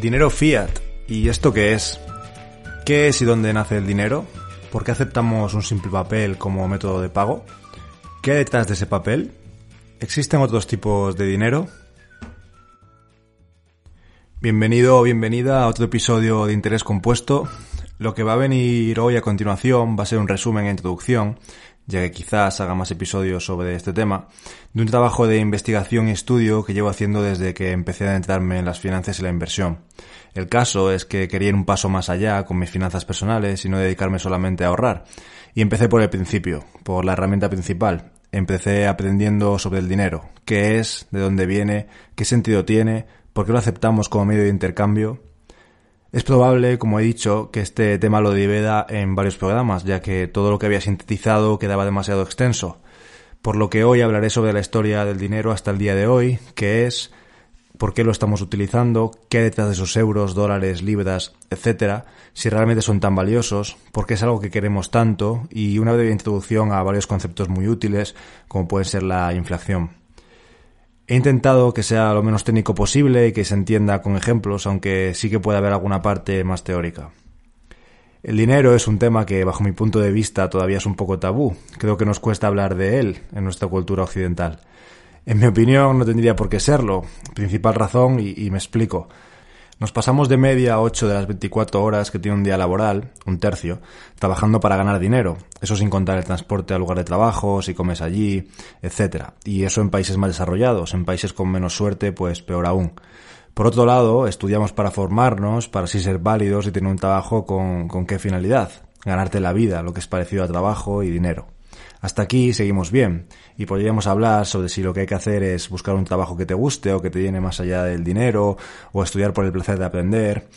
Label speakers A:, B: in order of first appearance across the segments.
A: Dinero fiat. ¿Y esto qué es? ¿Qué es y dónde nace el dinero? ¿Por qué aceptamos un simple papel como método de pago? ¿Qué hay detrás de ese papel? ¿Existen otros tipos de dinero? Bienvenido o bienvenida a otro episodio de Interés Compuesto. Lo que va a venir hoy a continuación va a ser un resumen e introducción, ya que quizás haga más episodios sobre este tema, de un trabajo de investigación y estudio que llevo haciendo desde que empecé a adentrarme en las finanzas y la inversión. El caso es que quería ir un paso más allá con mis finanzas personales y no dedicarme solamente a ahorrar. Y empecé por el principio, por la herramienta principal. Empecé aprendiendo sobre el dinero, qué es, de dónde viene, qué sentido tiene, por qué lo aceptamos como medio de intercambio. Es probable, como he dicho, que este tema lo divida en varios programas, ya que todo lo que había sintetizado quedaba demasiado extenso. Por lo que hoy hablaré sobre la historia del dinero hasta el día de hoy, qué es, por qué lo estamos utilizando, qué detrás de esos euros, dólares, libras, etcétera, si realmente son tan valiosos, por qué es algo que queremos tanto y una breve introducción a varios conceptos muy útiles como puede ser la inflación. He intentado que sea lo menos técnico posible y que se entienda con ejemplos, aunque sí que puede haber alguna parte más teórica. El dinero es un tema que, bajo mi punto de vista, todavía es un poco tabú. Creo que nos cuesta hablar de él en nuestra cultura occidental. En mi opinión, no tendría por qué serlo. Principal razón, y, me explico. Nos pasamos de media 8 de las 24 horas que tiene un día laboral, un tercio, trabajando para ganar dinero. Eso sin contar el transporte al lugar de trabajo, si comes allí, etc. Y eso en países más desarrollados. En países con menos suerte, pues peor aún. Por otro lado, estudiamos para formarnos, para así ser válidos y tener un trabajo con, con qué finalidad. Ganarte la vida, lo que es parecido a trabajo y dinero. Hasta aquí seguimos bien y podríamos hablar sobre si lo que hay que hacer es buscar un trabajo que te guste o que te llene más allá del dinero o estudiar por el placer de aprender,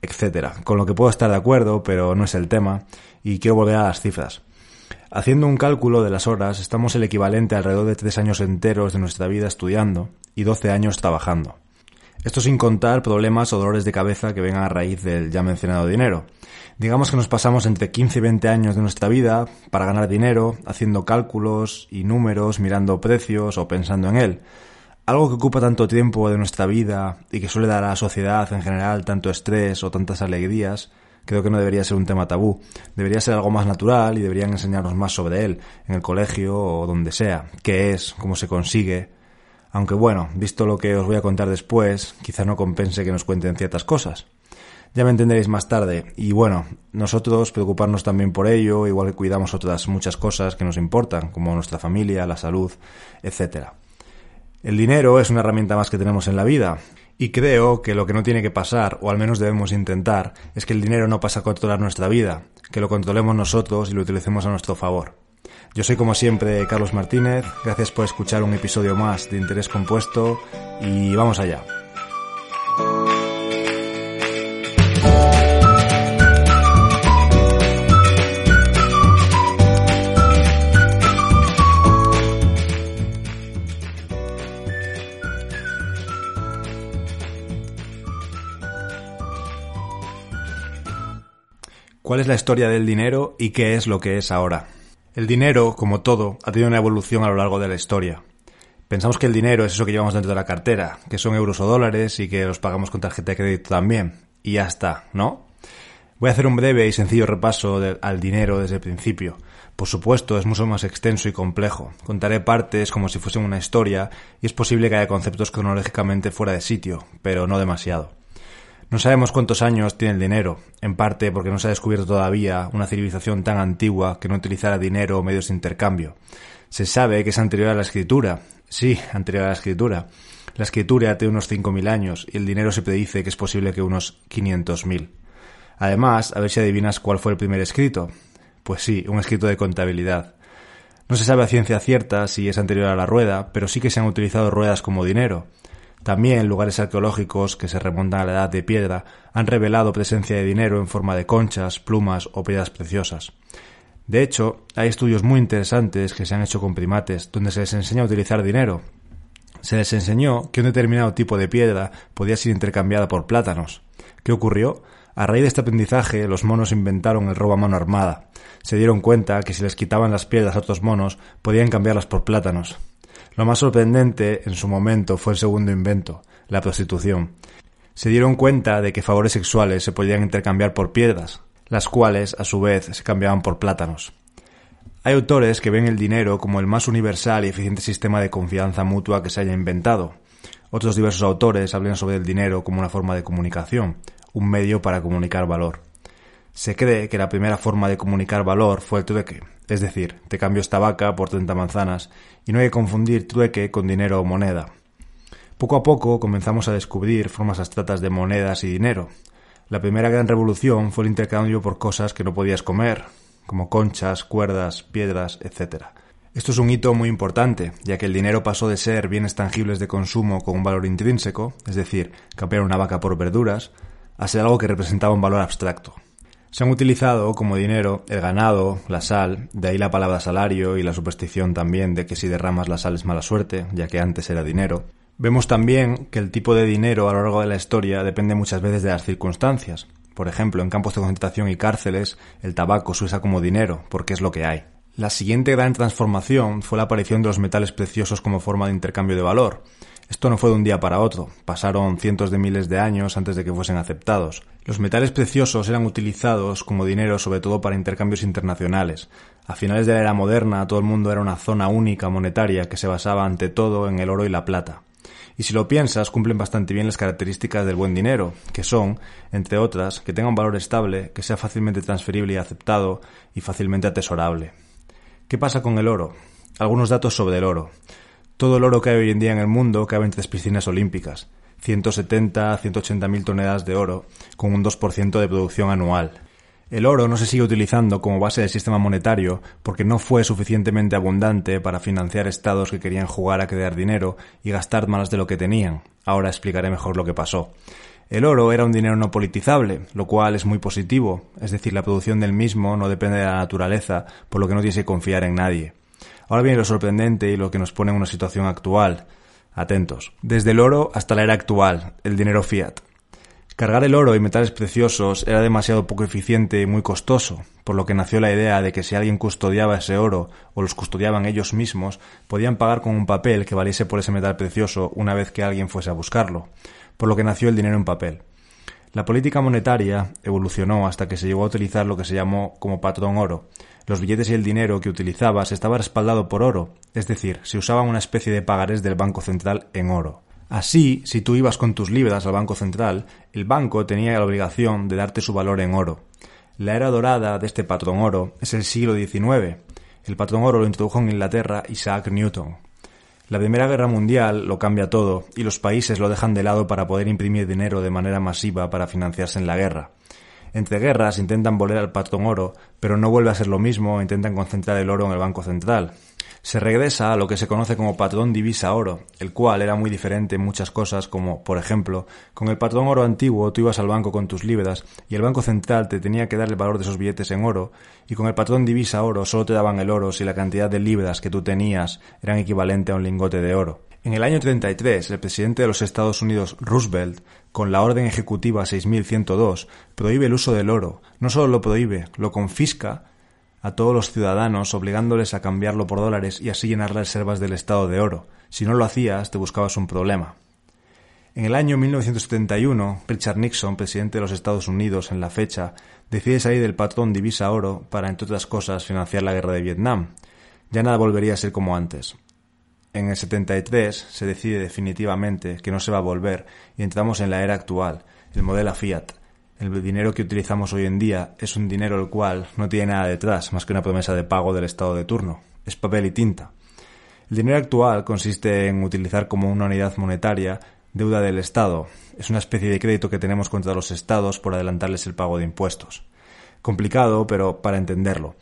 A: etcétera. Con lo que puedo estar de acuerdo, pero no es el tema y quiero volver a las cifras. Haciendo un cálculo de las horas, estamos el equivalente alrededor de tres años enteros de nuestra vida estudiando y 12 años trabajando. Esto sin contar problemas o dolores de cabeza que vengan a raíz del ya mencionado dinero. Digamos que nos pasamos entre 15 y 20 años de nuestra vida para ganar dinero, haciendo cálculos y números, mirando precios o pensando en él. Algo que ocupa tanto tiempo de nuestra vida y que suele dar a la sociedad en general tanto estrés o tantas alegrías, creo que no debería ser un tema tabú. Debería ser algo más natural y deberían enseñarnos más sobre él, en el colegio o donde sea, qué es, cómo se consigue, aunque bueno, visto lo que os voy a contar después, quizá no compense que nos cuenten ciertas cosas. Ya me entenderéis más tarde. Y bueno, nosotros preocuparnos también por ello, igual que cuidamos otras muchas cosas que nos importan, como nuestra familia, la salud, etc. El dinero es una herramienta más que tenemos en la vida. Y creo que lo que no tiene que pasar, o al menos debemos intentar, es que el dinero no pase a controlar nuestra vida, que lo controlemos nosotros y lo utilicemos a nuestro favor. Yo soy como siempre Carlos Martínez, gracias por escuchar un episodio más de Interés Compuesto y vamos allá. ¿Cuál es la historia del dinero y qué es lo que es ahora? El dinero, como todo, ha tenido una evolución a lo largo de la historia. Pensamos que el dinero es eso que llevamos dentro de la cartera, que son euros o dólares y que los pagamos con tarjeta de crédito también. Y ya está, ¿no? Voy a hacer un breve y sencillo repaso al dinero desde el principio. Por supuesto, es mucho más extenso y complejo. Contaré partes como si fuesen una historia y es posible que haya conceptos cronológicamente fuera de sitio, pero no demasiado. No sabemos cuántos años tiene el dinero, en parte porque no se ha descubierto todavía una civilización tan antigua que no utilizara dinero o medios de intercambio. Se sabe que es anterior a la escritura. Sí, anterior a la escritura. La escritura tiene unos 5.000 años y el dinero se predice que es posible que unos 500.000. Además, a ver si adivinas cuál fue el primer escrito. Pues sí, un escrito de contabilidad. No se sabe a ciencia cierta si es anterior a la rueda, pero sí que se han utilizado ruedas como dinero. También lugares arqueológicos que se remontan a la edad de piedra han revelado presencia de dinero en forma de conchas, plumas o piedras preciosas. De hecho, hay estudios muy interesantes que se han hecho con primates donde se les enseña a utilizar dinero. Se les enseñó que un determinado tipo de piedra podía ser intercambiada por plátanos. ¿Qué ocurrió? A raíz de este aprendizaje, los monos inventaron el robo a mano armada. Se dieron cuenta que si les quitaban las piedras a otros monos, podían cambiarlas por plátanos. Lo más sorprendente en su momento fue el segundo invento, la prostitución. se dieron cuenta de que favores sexuales se podían intercambiar por piedras, las cuales a su vez se cambiaban por plátanos. Hay autores que ven el dinero como el más universal y eficiente sistema de confianza mutua que se haya inventado. Otros diversos autores hablan sobre el dinero como una forma de comunicación, un medio para comunicar valor. Se cree que la primera forma de comunicar valor fue el trueque, es decir, te cambio esta vaca por 30 manzanas, y no hay que confundir trueque con dinero o moneda. Poco a poco comenzamos a descubrir formas abstractas de monedas y dinero. La primera gran revolución fue el intercambio por cosas que no podías comer, como conchas, cuerdas, piedras, etc. Esto es un hito muy importante, ya que el dinero pasó de ser bienes tangibles de consumo con un valor intrínseco, es decir, cambiar una vaca por verduras, a ser algo que representaba un valor abstracto. Se han utilizado como dinero el ganado, la sal, de ahí la palabra salario y la superstición también de que si derramas la sal es mala suerte, ya que antes era dinero. Vemos también que el tipo de dinero a lo largo de la historia depende muchas veces de las circunstancias. Por ejemplo, en campos de concentración y cárceles, el tabaco se usa como dinero, porque es lo que hay. La siguiente gran transformación fue la aparición de los metales preciosos como forma de intercambio de valor. Esto no fue de un día para otro, pasaron cientos de miles de años antes de que fuesen aceptados. Los metales preciosos eran utilizados como dinero sobre todo para intercambios internacionales. A finales de la era moderna todo el mundo era una zona única monetaria que se basaba ante todo en el oro y la plata. Y si lo piensas, cumplen bastante bien las características del buen dinero, que son, entre otras, que tenga un valor estable, que sea fácilmente transferible y aceptado y fácilmente atesorable. ¿Qué pasa con el oro? Algunos datos sobre el oro. Todo el oro que hay hoy en día en el mundo cabe en tres piscinas olímpicas, 170 a 180 mil toneladas de oro, con un 2% de producción anual. El oro no se sigue utilizando como base del sistema monetario porque no fue suficientemente abundante para financiar estados que querían jugar a crear dinero y gastar más de lo que tenían. Ahora explicaré mejor lo que pasó. El oro era un dinero no politizable, lo cual es muy positivo, es decir, la producción del mismo no depende de la naturaleza, por lo que no tienes que confiar en nadie. Ahora viene lo sorprendente y lo que nos pone en una situación actual. Atentos. Desde el oro hasta la era actual, el dinero fiat. Cargar el oro y metales preciosos era demasiado poco eficiente y muy costoso, por lo que nació la idea de que si alguien custodiaba ese oro o los custodiaban ellos mismos, podían pagar con un papel que valiese por ese metal precioso una vez que alguien fuese a buscarlo, por lo que nació el dinero en papel. La política monetaria evolucionó hasta que se llegó a utilizar lo que se llamó como patrón oro. Los billetes y el dinero que utilizabas estaba respaldado por oro, es decir, se usaba una especie de pagarés del Banco Central en oro. Así, si tú ibas con tus libras al Banco Central, el banco tenía la obligación de darte su valor en oro. La era dorada de este patrón oro es el siglo XIX. El patrón oro lo introdujo en Inglaterra Isaac Newton. La Primera Guerra Mundial lo cambia todo y los países lo dejan de lado para poder imprimir dinero de manera masiva para financiarse en la guerra. Entre guerras intentan volver al patrón oro, pero no vuelve a ser lo mismo, intentan concentrar el oro en el Banco Central se regresa a lo que se conoce como patrón divisa oro, el cual era muy diferente en muchas cosas como, por ejemplo, con el patrón oro antiguo tú ibas al banco con tus libras y el Banco Central te tenía que dar el valor de esos billetes en oro y con el patrón divisa oro solo te daban el oro si la cantidad de libras que tú tenías eran equivalente a un lingote de oro. En el año 33, el presidente de los Estados Unidos, Roosevelt, con la Orden Ejecutiva 6102, prohíbe el uso del oro. No solo lo prohíbe, lo confisca a todos los ciudadanos obligándoles a cambiarlo por dólares y así llenar las reservas del estado de oro. Si no lo hacías, te buscabas un problema. En el año 1971, Richard Nixon, presidente de los Estados Unidos en la fecha, decide salir del patrón divisa oro para, entre otras cosas, financiar la guerra de Vietnam. Ya nada volvería a ser como antes. En el 73 se decide definitivamente que no se va a volver y entramos en la era actual, el modelo Fiat, el dinero que utilizamos hoy en día es un dinero el cual no tiene nada detrás más que una promesa de pago del estado de turno. Es papel y tinta. El dinero actual consiste en utilizar como una unidad monetaria deuda del Estado. Es una especie de crédito que tenemos contra los estados por adelantarles el pago de impuestos. Complicado, pero para entenderlo.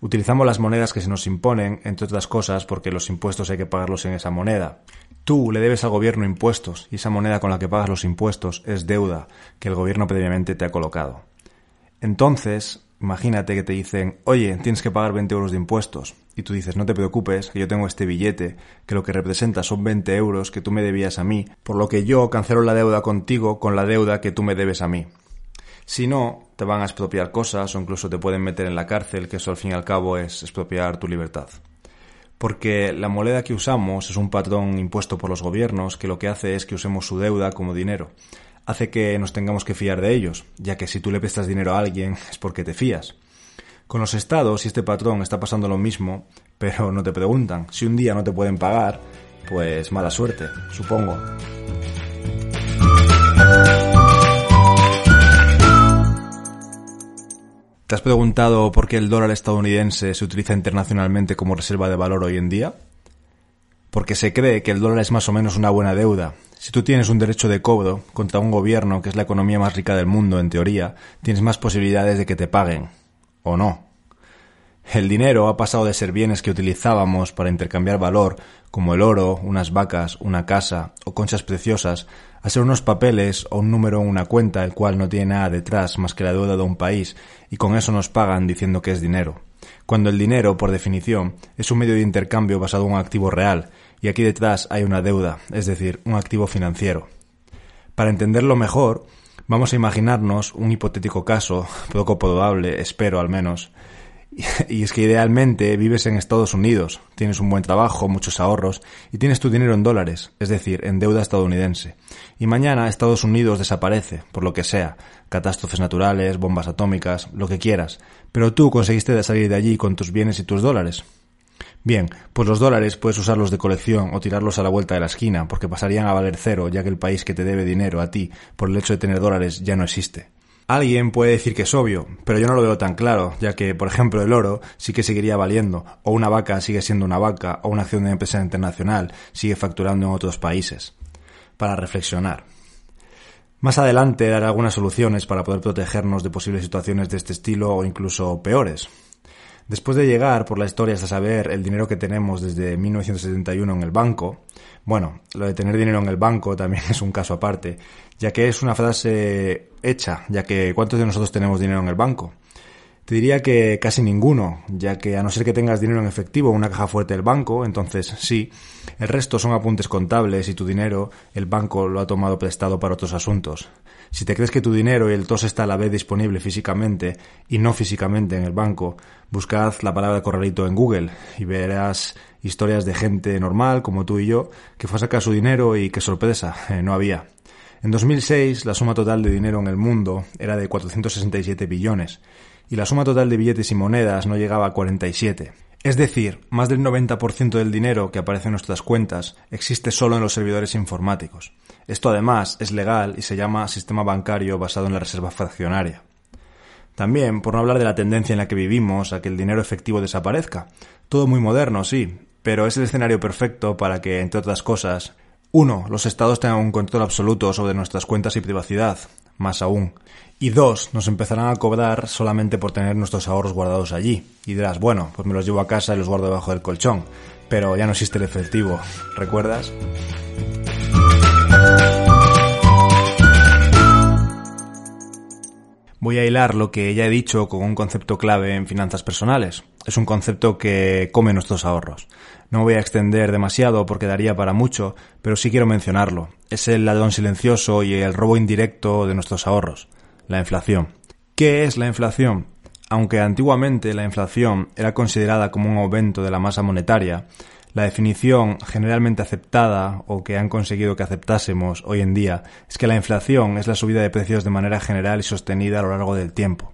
A: Utilizamos las monedas que se nos imponen, entre otras cosas, porque los impuestos hay que pagarlos en esa moneda. Tú le debes al gobierno impuestos y esa moneda con la que pagas los impuestos es deuda que el gobierno previamente te ha colocado. Entonces, imagínate que te dicen, oye, tienes que pagar 20 euros de impuestos. Y tú dices, no te preocupes, que yo tengo este billete, que lo que representa son 20 euros que tú me debías a mí, por lo que yo cancelo la deuda contigo con la deuda que tú me debes a mí. Si no, te van a expropiar cosas o incluso te pueden meter en la cárcel, que eso al fin y al cabo es expropiar tu libertad porque la moneda que usamos es un patrón impuesto por los gobiernos que lo que hace es que usemos su deuda como dinero. hace que nos tengamos que fiar de ellos, ya que si tú le prestas dinero a alguien es porque te fías. Con los estados y este patrón está pasando lo mismo, pero no te preguntan. Si un día no te pueden pagar, pues mala suerte, supongo. ¿Te has preguntado por qué el dólar estadounidense se utiliza internacionalmente como reserva de valor hoy en día? Porque se cree que el dólar es más o menos una buena deuda. Si tú tienes un derecho de cobro contra un gobierno que es la economía más rica del mundo, en teoría, tienes más posibilidades de que te paguen. ¿O no? El dinero ha pasado de ser bienes que utilizábamos para intercambiar valor, como el oro, unas vacas, una casa o conchas preciosas, a ser unos papeles o un número en una cuenta el cual no tiene nada detrás más que la deuda de un país y con eso nos pagan diciendo que es dinero. Cuando el dinero, por definición, es un medio de intercambio basado en un activo real y aquí detrás hay una deuda, es decir, un activo financiero. Para entenderlo mejor, vamos a imaginarnos un hipotético caso, poco probable, espero al menos, y es que idealmente vives en Estados Unidos, tienes un buen trabajo, muchos ahorros y tienes tu dinero en dólares, es decir, en deuda estadounidense. Y mañana Estados Unidos desaparece, por lo que sea, catástrofes naturales, bombas atómicas, lo que quieras, pero tú conseguiste salir de allí con tus bienes y tus dólares. Bien, pues los dólares puedes usarlos de colección o tirarlos a la vuelta de la esquina, porque pasarían a valer cero, ya que el país que te debe dinero a ti por el hecho de tener dólares ya no existe. Alguien puede decir que es obvio, pero yo no lo veo tan claro, ya que, por ejemplo, el oro sí que seguiría valiendo, o una vaca sigue siendo una vaca, o una acción de empresa internacional sigue facturando en otros países. Para reflexionar. Más adelante daré algunas soluciones para poder protegernos de posibles situaciones de este estilo o incluso peores. Después de llegar por la historia hasta saber el dinero que tenemos desde 1971 en el banco, bueno, lo de tener dinero en el banco también es un caso aparte, ya que es una frase hecha, ya que ¿cuántos de nosotros tenemos dinero en el banco? Te diría que casi ninguno, ya que a no ser que tengas dinero en efectivo o una caja fuerte del banco, entonces sí, el resto son apuntes contables y tu dinero el banco lo ha tomado prestado para otros asuntos. Si te crees que tu dinero y el tos está a la vez disponible físicamente y no físicamente en el banco, buscad la palabra corralito en Google y verás historias de gente normal como tú y yo que fue a sacar su dinero y qué sorpresa, eh, no había. En 2006 la suma total de dinero en el mundo era de 467 billones y la suma total de billetes y monedas no llegaba a 47. Es decir, más del 90% del dinero que aparece en nuestras cuentas existe solo en los servidores informáticos. Esto además es legal y se llama sistema bancario basado en la reserva fraccionaria. También, por no hablar de la tendencia en la que vivimos a que el dinero efectivo desaparezca. Todo muy moderno, sí, pero es el escenario perfecto para que, entre otras cosas, uno, los estados tengan un control absoluto sobre nuestras cuentas y privacidad, más aún. Y dos, nos empezarán a cobrar solamente por tener nuestros ahorros guardados allí. Y dirás, bueno, pues me los llevo a casa y los guardo debajo del colchón. Pero ya no existe el efectivo, ¿recuerdas? Voy a hilar lo que ya he dicho con un concepto clave en finanzas personales. Es un concepto que come nuestros ahorros. No voy a extender demasiado porque daría para mucho, pero sí quiero mencionarlo. Es el ladrón silencioso y el robo indirecto de nuestros ahorros, la inflación. ¿Qué es la inflación? Aunque antiguamente la inflación era considerada como un aumento de la masa monetaria, la definición generalmente aceptada o que han conseguido que aceptásemos hoy en día es que la inflación es la subida de precios de manera general y sostenida a lo largo del tiempo.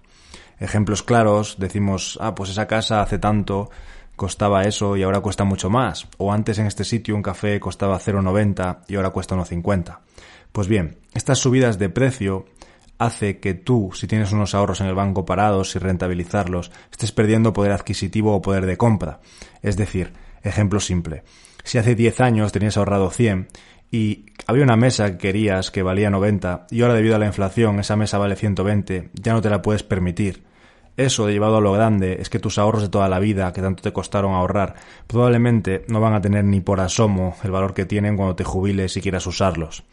A: Ejemplos claros, decimos, ah, pues esa casa hace tanto costaba eso y ahora cuesta mucho más, o antes en este sitio un café costaba 0,90 y ahora cuesta 1,50. Pues bien, estas subidas de precio hace que tú, si tienes unos ahorros en el banco parados y rentabilizarlos, estés perdiendo poder adquisitivo o poder de compra. Es decir, Ejemplo simple. Si hace 10 años tenías ahorrado 100 y había una mesa que querías que valía 90 y ahora debido a la inflación esa mesa vale 120, ya no te la puedes permitir. Eso, llevado a lo grande, es que tus ahorros de toda la vida, que tanto te costaron ahorrar, probablemente no van a tener ni por asomo el valor que tienen cuando te jubiles y quieras usarlos.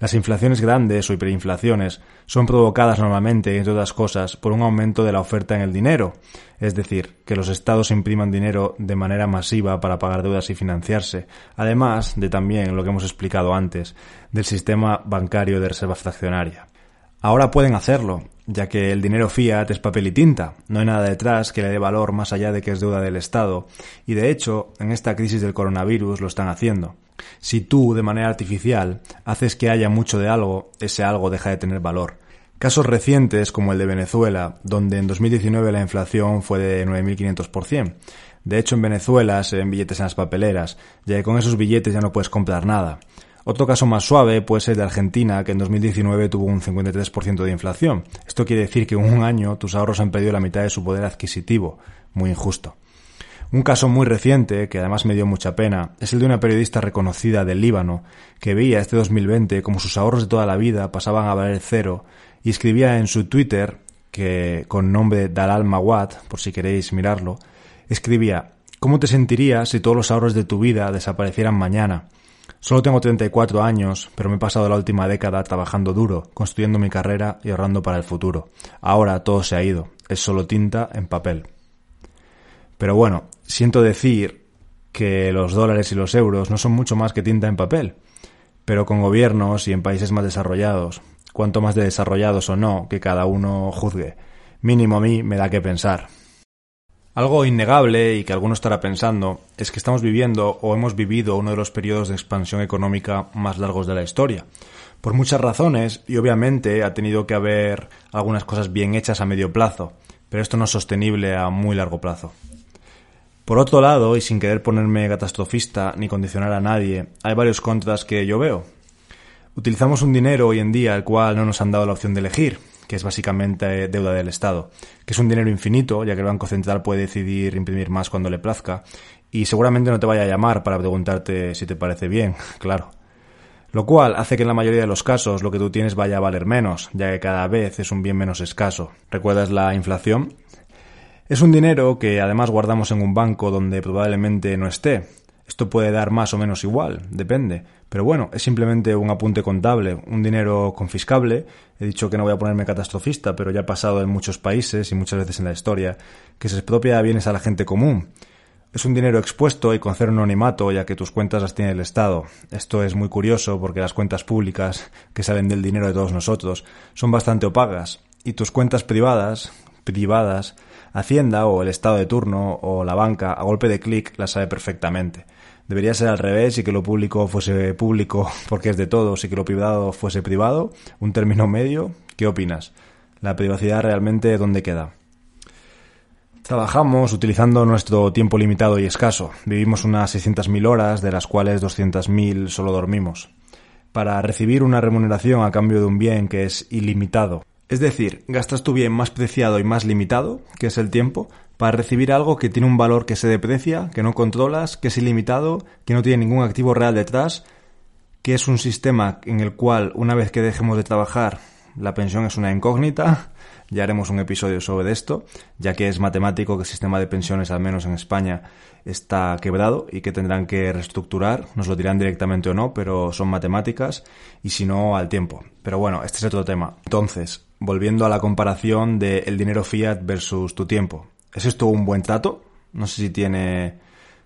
A: Las inflaciones grandes o hiperinflaciones son provocadas normalmente, entre otras cosas, por un aumento de la oferta en el dinero, es decir, que los estados impriman dinero de manera masiva para pagar deudas y financiarse, además de también lo que hemos explicado antes, del sistema bancario de reserva fraccionaria. Ahora pueden hacerlo, ya que el dinero fiat es papel y tinta, no hay nada detrás que le dé valor más allá de que es deuda del Estado, y de hecho, en esta crisis del coronavirus lo están haciendo. Si tú, de manera artificial, haces que haya mucho de algo, ese algo deja de tener valor. Casos recientes como el de Venezuela, donde en 2019 la inflación fue de 9.500%. De hecho, en Venezuela se ven billetes en las papeleras, ya que con esos billetes ya no puedes comprar nada. Otro caso más suave puede ser de Argentina, que en 2019 tuvo un 53% de inflación. Esto quiere decir que en un año tus ahorros han perdido la mitad de su poder adquisitivo. Muy injusto. Un caso muy reciente, que además me dio mucha pena, es el de una periodista reconocida del Líbano, que veía este 2020 como sus ahorros de toda la vida pasaban a valer cero, y escribía en su Twitter, que con nombre Dalal Mawad, por si queréis mirarlo, escribía, ¿cómo te sentirías si todos los ahorros de tu vida desaparecieran mañana? Solo tengo 34 años, pero me he pasado la última década trabajando duro, construyendo mi carrera y ahorrando para el futuro. Ahora todo se ha ido, es solo tinta en papel. Pero bueno, siento decir que los dólares y los euros no son mucho más que tinta en papel. Pero con gobiernos y en países más desarrollados, cuanto más de desarrollados o no, que cada uno juzgue, mínimo a mí me da que pensar. Algo innegable y que alguno estará pensando es que estamos viviendo o hemos vivido uno de los periodos de expansión económica más largos de la historia. Por muchas razones y obviamente ha tenido que haber algunas cosas bien hechas a medio plazo, pero esto no es sostenible a muy largo plazo. Por otro lado, y sin querer ponerme catastrofista ni condicionar a nadie, hay varios contras que yo veo. Utilizamos un dinero hoy en día al cual no nos han dado la opción de elegir, que es básicamente deuda del Estado, que es un dinero infinito, ya que el Banco Central puede decidir imprimir más cuando le plazca, y seguramente no te vaya a llamar para preguntarte si te parece bien, claro. Lo cual hace que en la mayoría de los casos lo que tú tienes vaya a valer menos, ya que cada vez es un bien menos escaso. ¿Recuerdas la inflación? Es un dinero que además guardamos en un banco donde probablemente no esté. Esto puede dar más o menos igual, depende. Pero bueno, es simplemente un apunte contable, un dinero confiscable. He dicho que no voy a ponerme catastrofista, pero ya ha pasado en muchos países y muchas veces en la historia, que se expropia bienes a la gente común. Es un dinero expuesto y con cero anonimato, ya que tus cuentas las tiene el Estado. Esto es muy curioso porque las cuentas públicas, que salen del dinero de todos nosotros, son bastante opagas. Y tus cuentas privadas, privadas, Hacienda o el Estado de turno o la banca a golpe de clic la sabe perfectamente. Debería ser al revés y que lo público fuese público porque es de todos y que lo privado fuese privado. Un término medio. ¿Qué opinas? ¿La privacidad realmente dónde queda? Trabajamos utilizando nuestro tiempo limitado y escaso. Vivimos unas 600.000 horas, de las cuales 200.000 solo dormimos. Para recibir una remuneración a cambio de un bien que es ilimitado es decir, gastas tu bien más preciado y más limitado, que es el tiempo, para recibir algo que tiene un valor que se deprecia, que no controlas, que es ilimitado, que no tiene ningún activo real detrás, que es un sistema en el cual una vez que dejemos de trabajar la pensión es una incógnita, ya haremos un episodio sobre esto, ya que es matemático que el sistema de pensiones, al menos en España, está quebrado y que tendrán que reestructurar, nos lo dirán directamente o no, pero son matemáticas y si no, al tiempo. Pero bueno, este es otro tema. Entonces, volviendo a la comparación de el dinero fiat versus tu tiempo. ¿Es esto un buen trato? No sé si tiene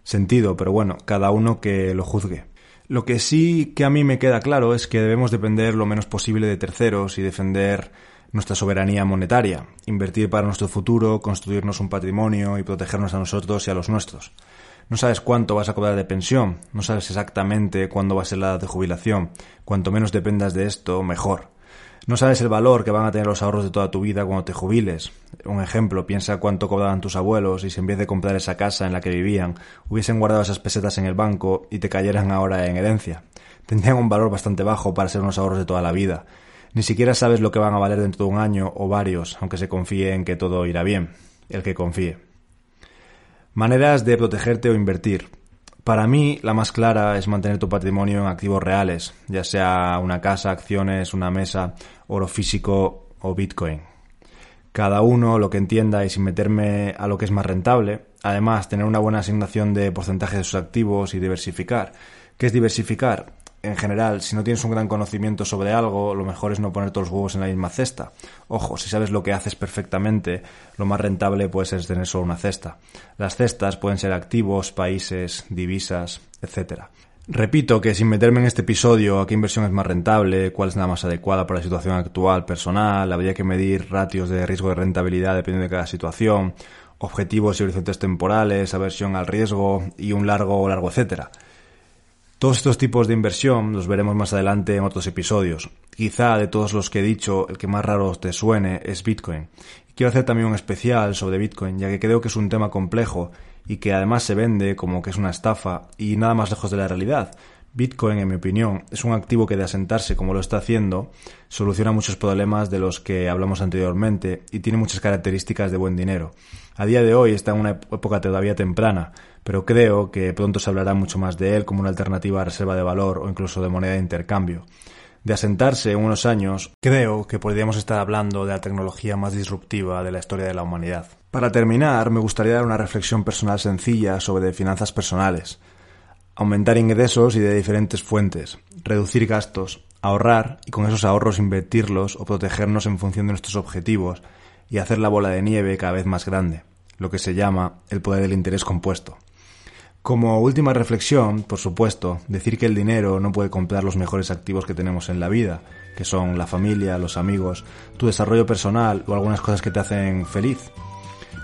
A: sentido, pero bueno, cada uno que lo juzgue. Lo que sí que a mí me queda claro es que debemos depender lo menos posible de terceros y defender nuestra soberanía monetaria, invertir para nuestro futuro, construirnos un patrimonio y protegernos a nosotros y a los nuestros. No sabes cuánto vas a cobrar de pensión, no sabes exactamente cuándo va a ser la edad de jubilación. Cuanto menos dependas de esto, mejor. No sabes el valor que van a tener los ahorros de toda tu vida cuando te jubiles. Un ejemplo, piensa cuánto cobraban tus abuelos y si en vez de comprar esa casa en la que vivían, hubiesen guardado esas pesetas en el banco y te cayeran ahora en herencia. Tendrían un valor bastante bajo para ser unos ahorros de toda la vida. Ni siquiera sabes lo que van a valer dentro de un año o varios, aunque se confíe en que todo irá bien. El que confíe. Maneras de protegerte o invertir. Para mí, la más clara es mantener tu patrimonio en activos reales, ya sea una casa, acciones, una mesa, oro físico o Bitcoin. Cada uno lo que entienda y sin meterme a lo que es más rentable. Además, tener una buena asignación de porcentaje de sus activos y diversificar. ¿Qué es diversificar? En general, si no tienes un gran conocimiento sobre algo, lo mejor es no poner todos los huevos en la misma cesta. Ojo, si sabes lo que haces perfectamente, lo más rentable puede ser tener solo una cesta. Las cestas pueden ser activos, países, divisas, etc. Repito que sin meterme en este episodio a qué inversión es más rentable, cuál es la más adecuada para la situación actual personal, habría que medir ratios de riesgo de rentabilidad dependiendo de cada situación, objetivos y horizontes temporales, aversión al riesgo y un largo largo etcétera. Todos estos tipos de inversión los veremos más adelante en otros episodios. Quizá de todos los que he dicho, el que más raro te suene es Bitcoin. quiero hacer también un especial sobre Bitcoin, ya que creo que es un tema complejo y que además se vende como que es una estafa y nada más lejos de la realidad. Bitcoin, en mi opinión, es un activo que de asentarse como lo está haciendo, soluciona muchos problemas de los que hablamos anteriormente y tiene muchas características de buen dinero. A día de hoy está en una época todavía temprana, pero creo que pronto se hablará mucho más de él como una alternativa a reserva de valor o incluso de moneda de intercambio. De asentarse en unos años, creo que podríamos estar hablando de la tecnología más disruptiva de la historia de la humanidad. Para terminar, me gustaría dar una reflexión personal sencilla sobre finanzas personales. Aumentar ingresos y de diferentes fuentes, reducir gastos, ahorrar y con esos ahorros invertirlos o protegernos en función de nuestros objetivos y hacer la bola de nieve cada vez más grande, lo que se llama el poder del interés compuesto. Como última reflexión, por supuesto, decir que el dinero no puede comprar los mejores activos que tenemos en la vida, que son la familia, los amigos, tu desarrollo personal o algunas cosas que te hacen feliz.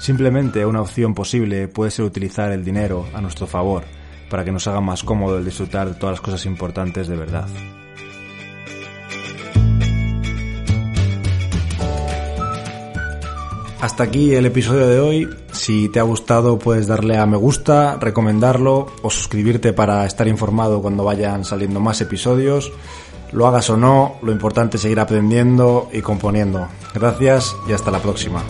A: Simplemente una opción posible puede ser utilizar el dinero a nuestro favor, para que nos haga más cómodo el disfrutar de todas las cosas importantes de verdad. Hasta aquí el episodio de hoy. Si te ha gustado puedes darle a me gusta, recomendarlo o suscribirte para estar informado cuando vayan saliendo más episodios. Lo hagas o no, lo importante es seguir aprendiendo y componiendo. Gracias y hasta la próxima.